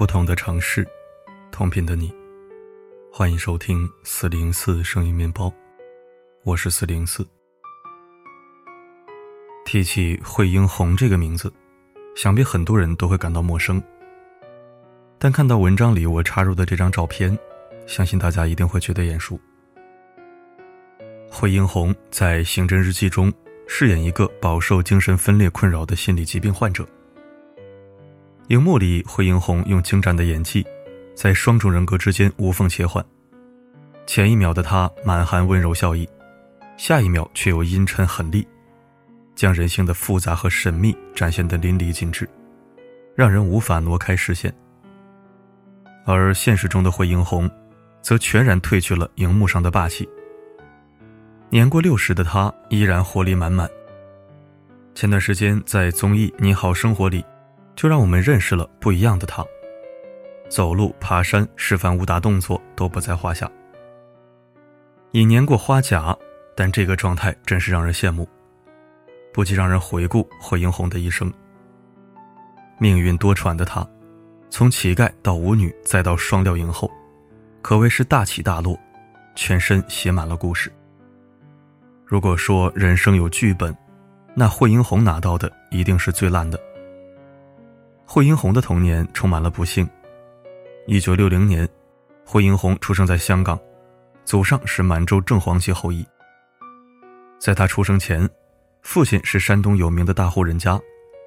不同的城市，同频的你，欢迎收听四零四声音面包，我是四零四。提起惠英红这个名字，想必很多人都会感到陌生。但看到文章里我插入的这张照片，相信大家一定会觉得眼熟。惠英红在《刑侦日记》中饰演一个饱受精神分裂困扰的心理疾病患者。荧幕里，惠英红用精湛的演技，在双重人格之间无缝切换。前一秒的她满含温柔笑意，下一秒却又阴沉狠厉，将人性的复杂和神秘展现得淋漓尽致，让人无法挪开视线。而现实中的惠英红，则全然褪去了荧幕上的霸气。年过六十的她依然活力满满。前段时间在综艺《你好生活》里。就让我们认识了不一样的他。走路、爬山、示范武打动作都不在话下。已年过花甲，但这个状态真是让人羡慕。不禁让人回顾惠英红的一生。命运多舛的她，从乞丐到舞女，再到双料影后，可谓是大起大落，全身写满了故事。如果说人生有剧本，那惠英红拿到的一定是最烂的。惠英红的童年充满了不幸。一九六零年，惠英红出生在香港，祖上是满洲正黄旗后裔。在他出生前，父亲是山东有名的大户人家，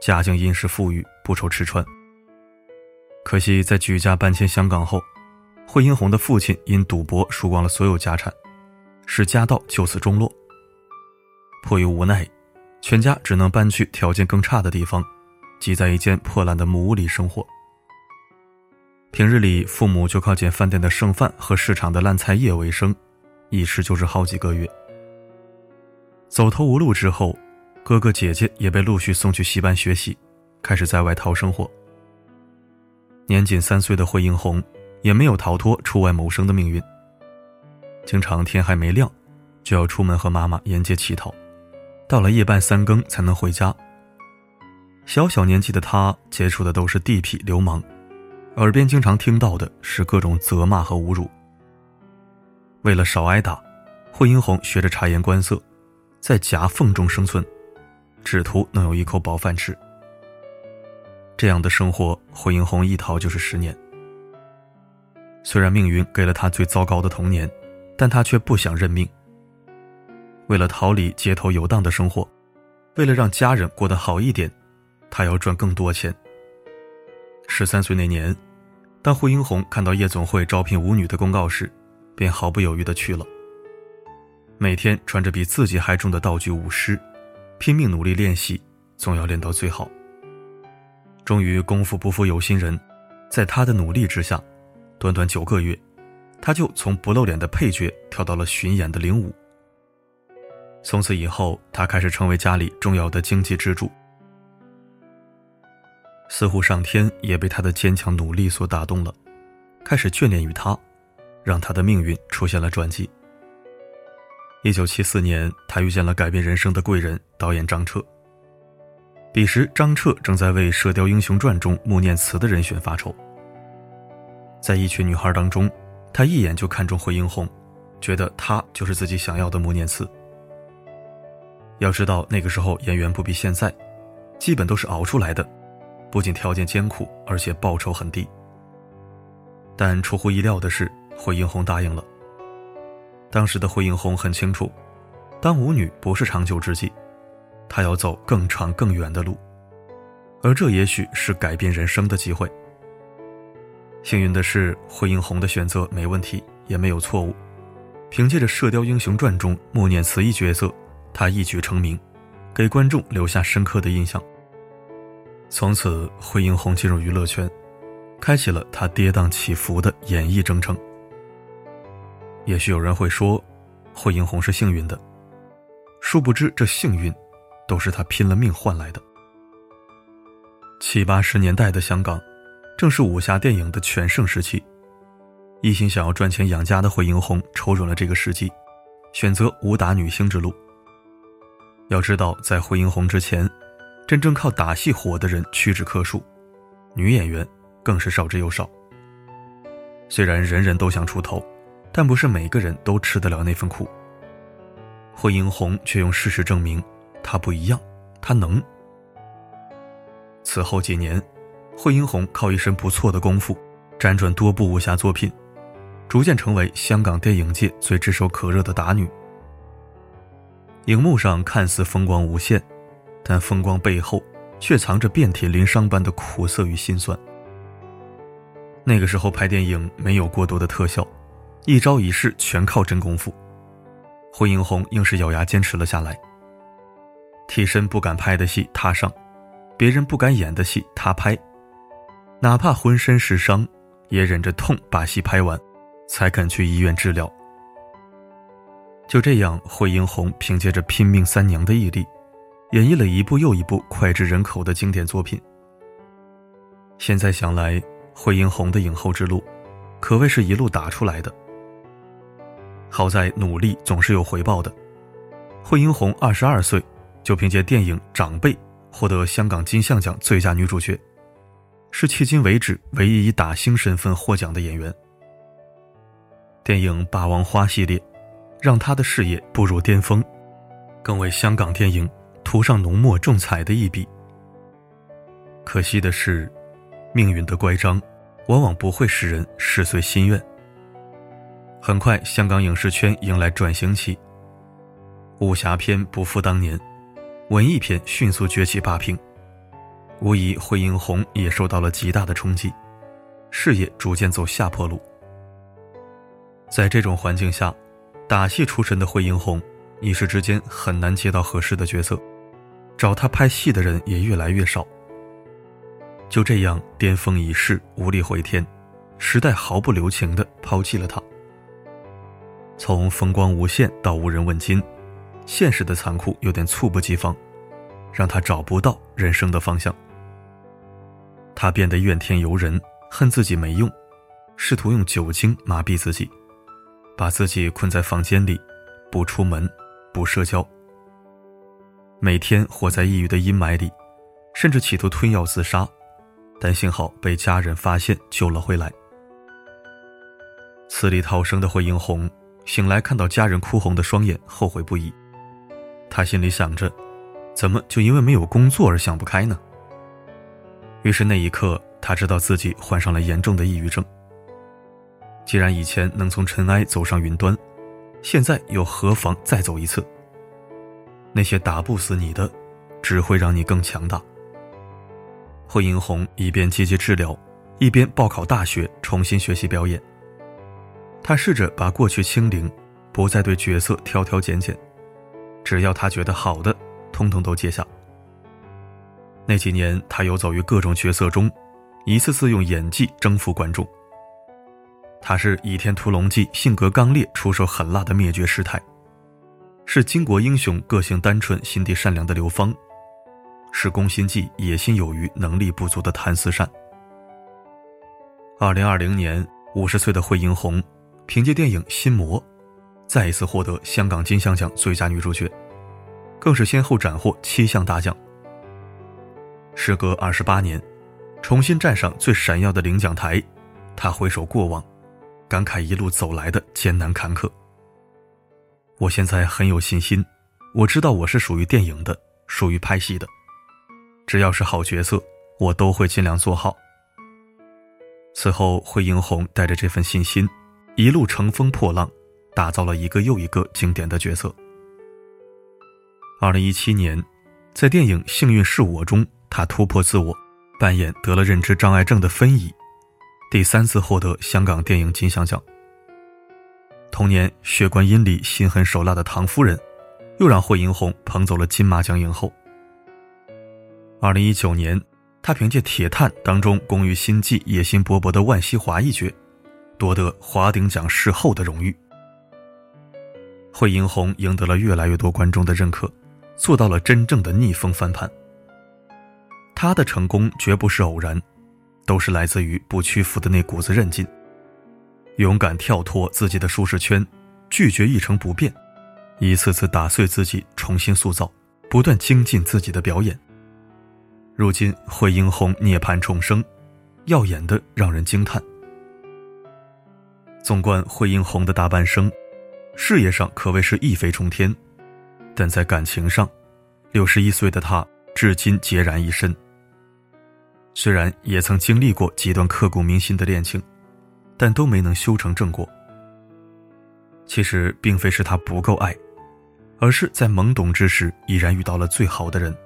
家境殷实富裕，不愁吃穿。可惜在举家搬迁香港后，惠英红的父亲因赌博输光了所有家产，使家道就此中落。迫于无奈，全家只能搬去条件更差的地方。挤在一间破烂的木屋里生活。平日里，父母就靠捡饭店的剩饭和市场的烂菜叶为生，一吃就是好几个月。走投无路之后，哥哥姐姐也被陆续送去戏班学习，开始在外讨生活。年仅三岁的惠英红也没有逃脱出外谋生的命运，经常天还没亮，就要出门和妈妈沿街乞讨，到了夜半三更才能回家。小小年纪的他接触的都是地痞流氓，耳边经常听到的是各种责骂和侮辱。为了少挨打，惠英红学着察言观色，在夹缝中生存，只图能有一口饱饭吃。这样的生活，惠英红一逃就是十年。虽然命运给了他最糟糕的童年，但他却不想认命。为了逃离街头游荡的生活，为了让家人过得好一点。他要赚更多钱。十三岁那年，当惠英红看到夜总会招聘舞女的公告时，便毫不犹豫地去了。每天穿着比自己还重的道具舞狮，拼命努力练习，总要练到最好。终于功夫不负有心人，在他的努力之下，短短九个月，他就从不露脸的配角跳到了巡演的领舞。从此以后，他开始成为家里重要的经济支柱。似乎上天也被他的坚强努力所打动了，开始眷恋于他，让他的命运出现了转机。一九七四年，他遇见了改变人生的贵人导演张彻。彼时，张彻正在为《射雕英雄传》中穆念慈的人选发愁。在一群女孩当中，他一眼就看中惠英红，觉得她就是自己想要的穆念慈。要知道，那个时候演员不比现在，基本都是熬出来的。不仅条件艰苦，而且报酬很低。但出乎意料的是，惠英红答应了。当时的惠英红很清楚，当舞女不是长久之计，她要走更长更远的路，而这也许是改变人生的机会。幸运的是，惠英红的选择没问题，也没有错误。凭借着《射雕英雄传》中穆念慈一角色，她一举成名，给观众留下深刻的印象。从此，惠英红进入娱乐圈，开启了她跌宕起伏的演艺征程。也许有人会说，惠英红是幸运的，殊不知这幸运，都是她拼了命换来的。七八十年代的香港，正是武侠电影的全盛时期，一心想要赚钱养家的惠英红瞅准了这个时机，选择武打女星之路。要知道，在惠英红之前。真正靠打戏火的人屈指可数，女演员更是少之又少。虽然人人都想出头，但不是每个人都吃得了那份苦。惠英红却用事实证明，她不一样，她能。此后几年，惠英红靠一身不错的功夫，辗转多部武侠作品，逐渐成为香港电影界最炙手可热的打女。荧幕上看似风光无限，但风光背后却藏着遍体鳞伤般的苦涩与心酸。那个时候拍电影没有过多的特效，一招一式全靠真功夫。惠英红硬是咬牙坚持了下来。替身不敢拍的戏他上，别人不敢演的戏他拍，哪怕浑身是伤，也忍着痛把戏拍完，才肯去医院治疗。就这样，惠英红凭借着拼命三娘的毅力，演绎了一部又一部脍炙人口的经典作品。现在想来。惠英红的影后之路，可谓是一路打出来的。好在努力总是有回报的。惠英红二十二岁就凭借电影《长辈》获得香港金像奖最佳女主角，是迄今为止唯一以打星身份获奖的演员。电影《霸王花》系列，让她的事业步入巅峰，更为香港电影涂上浓墨重彩的一笔。可惜的是。命运的乖张，往往不会使人事遂心愿。很快，香港影视圈迎来转型期。武侠片不复当年，文艺片迅速崛起霸屏。无疑，惠英红也受到了极大的冲击，事业逐渐走下坡路。在这种环境下，打戏出身的惠英红一时之间很难接到合适的角色，找他拍戏的人也越来越少。就这样，巅峰已逝，无力回天，时代毫不留情地抛弃了他。从风光无限到无人问津，现实的残酷有点猝不及防，让他找不到人生的方向。他变得怨天尤人，恨自己没用，试图用酒精麻痹自己，把自己困在房间里，不出门，不社交，每天活在抑郁的阴霾里，甚至企图吞药自杀。但幸好被家人发现救了回来。死里逃生的惠英红醒来，看到家人哭红的双眼，后悔不已。他心里想着，怎么就因为没有工作而想不开呢？于是那一刻，他知道自己患上了严重的抑郁症。既然以前能从尘埃走上云端，现在又何妨再走一次？那些打不死你的，只会让你更强大。惠英红一边积极治疗，一边报考大学，重新学习表演。他试着把过去清零，不再对角色挑挑拣拣，只要他觉得好的，通通都接下。那几年，他游走于各种角色中，一次次用演技征服观众。他是《倚天屠龙记》性格刚烈、出手狠辣的灭绝师太，是巾帼英雄个性单纯、心地善良的刘芳。是宫心计、野心有余、能力不足的谭思善。二零二零年，五十岁的惠英红凭借电影《心魔》，再一次获得香港金像奖最佳女主角，更是先后斩获七项大奖。时隔二十八年，重新站上最闪耀的领奖台，她回首过往，感慨一路走来的艰难坎坷。我现在很有信心，我知道我是属于电影的，属于拍戏的。只要是好角色，我都会尽量做好。此后，惠英红带着这份信心，一路乘风破浪，打造了一个又一个经典的角色。二零一七年，在电影《幸运是我》中，她突破自我，扮演得了认知障碍症的芬姨，第三次获得香港电影金像奖。同年，《血观音》里心狠手辣的唐夫人，又让惠英红捧走了金马奖影后。二零一九年，他凭借《铁探》当中工于心计、野心勃勃的万西华一角，夺得华鼎奖视后的荣誉。惠英红赢得了越来越多观众的认可，做到了真正的逆风翻盘。他的成功绝不是偶然，都是来自于不屈服的那股子韧劲，勇敢跳脱自己的舒适圈，拒绝一成不变，一次次打碎自己，重新塑造，不断精进自己的表演。如今，惠英红涅槃重生，耀眼的让人惊叹。纵观惠英红的大半生，事业上可谓是一飞冲天，但在感情上，六十一岁的她至今孑然一身。虽然也曾经历过几段刻骨铭心的恋情，但都没能修成正果。其实并非是他不够爱，而是在懵懂之时已然遇到了最好的人。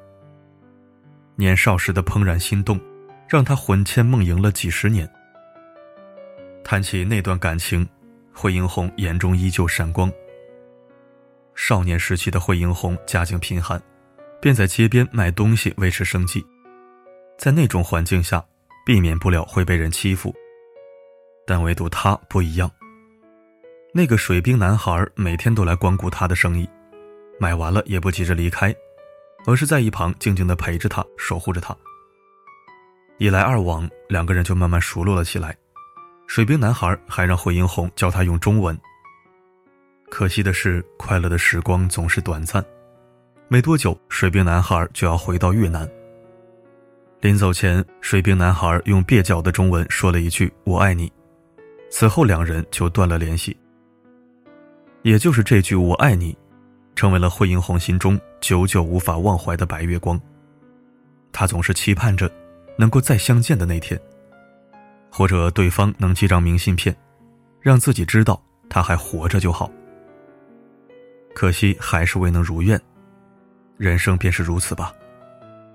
年少时的怦然心动，让他魂牵梦萦了几十年。谈起那段感情，惠英红眼中依旧闪光。少年时期的惠英红家境贫寒，便在街边卖东西维持生计。在那种环境下，避免不了会被人欺负。但唯独他不一样。那个水兵男孩每天都来光顾他的生意，买完了也不急着离开，而是在一旁静静的陪着他，守护着他。一来二往，两个人就慢慢熟络了起来。水兵男孩还让惠英红教他用中文。可惜的是，快乐的时光总是短暂，没多久，水兵男孩就要回到越南。临走前，水兵男孩用蹩脚的中文说了一句“我爱你”，此后两人就断了联系。也就是这句“我爱你”，成为了惠英红心中久久无法忘怀的白月光。她总是期盼着能够再相见的那天。或者对方能寄张明信片，让自己知道他还活着就好。可惜还是未能如愿。人生便是如此吧，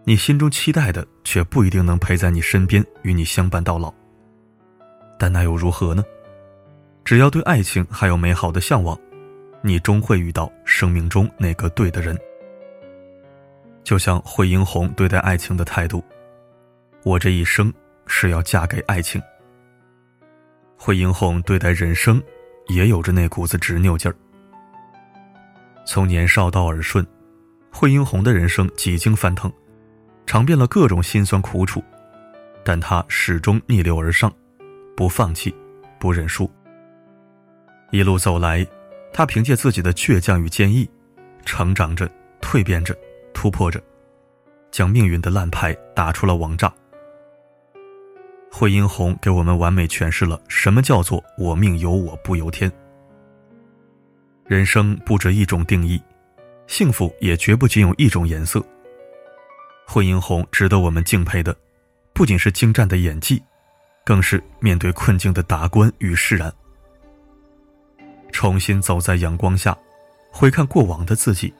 你心中期待的，却不一定能陪在你身边，与你相伴到老。但那又如何呢？只要对爱情还有美好的向往，你终会遇到生命中那个对的人。就像惠英红对待爱情的态度，我这一生。是要嫁给爱情。惠英红对待人生，也有着那股子执拗劲儿。从年少到耳顺，惠英红的人生几经翻腾，尝遍了各种辛酸苦楚，但她始终逆流而上，不放弃，不认输。一路走来，他凭借自己的倔强与坚毅，成长着，蜕变着，突破着，将命运的烂牌打出了王炸。惠英红给我们完美诠释了什么叫做“我命由我不由天”。人生不止一种定义，幸福也绝不仅有一种颜色。惠英红值得我们敬佩的，不仅是精湛的演技，更是面对困境的达观与释然。重新走在阳光下，回看过往的自己，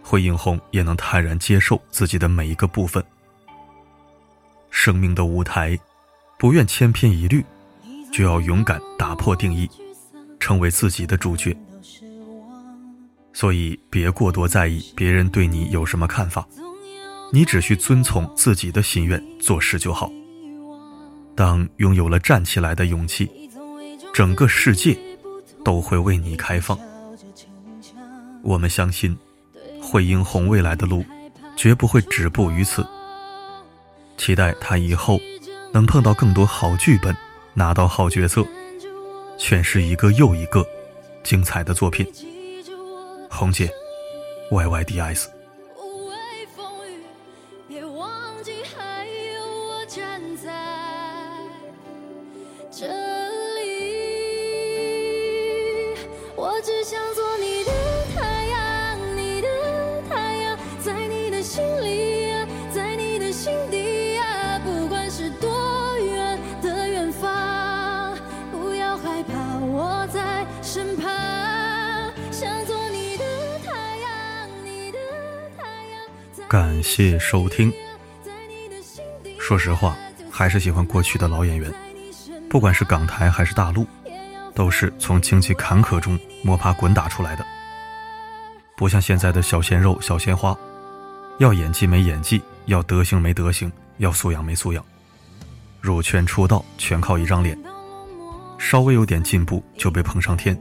惠英红也能坦然接受自己的每一个部分。生命的舞台。不愿千篇一律，就要勇敢打破定义，成为自己的主角。所以，别过多在意别人对你有什么看法，你只需遵从自己的心愿做事就好。当拥有了站起来的勇气，整个世界都会为你开放。我们相信，惠英红未来的路绝不会止步于此。期待他以后。能碰到更多好剧本，拿到好角色，诠释一个又一个精彩的作品。红姐，Y Y D S。感谢收听。说实话，还是喜欢过去的老演员，不管是港台还是大陆，都是从经济坎坷中摸爬滚打出来的。不像现在的小鲜肉、小鲜花，要演技没演技，要德行没德行，要素养没素养。入圈出道全靠一张脸，稍微有点进步就被捧上天，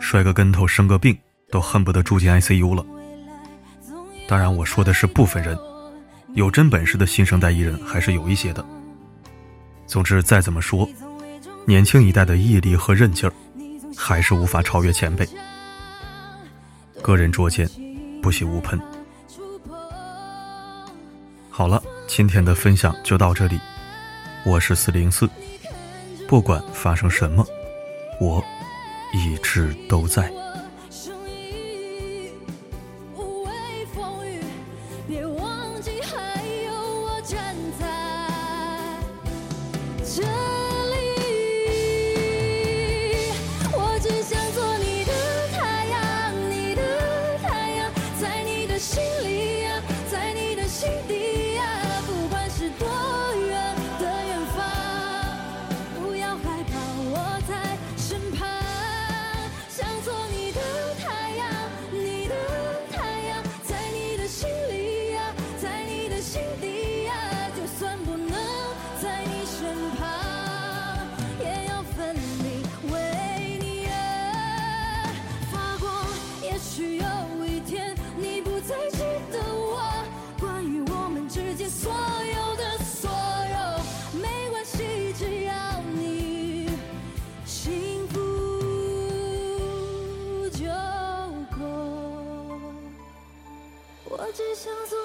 摔个跟头生个病都恨不得住进 ICU 了。当然，我说的是部分人，有真本事的新生代艺人还是有一些的。总之，再怎么说，年轻一代的毅力和韧劲儿，还是无法超越前辈。个人拙见，不喜勿喷。好了，今天的分享就到这里。我是四零四，不管发生什么，我一直都在。只想做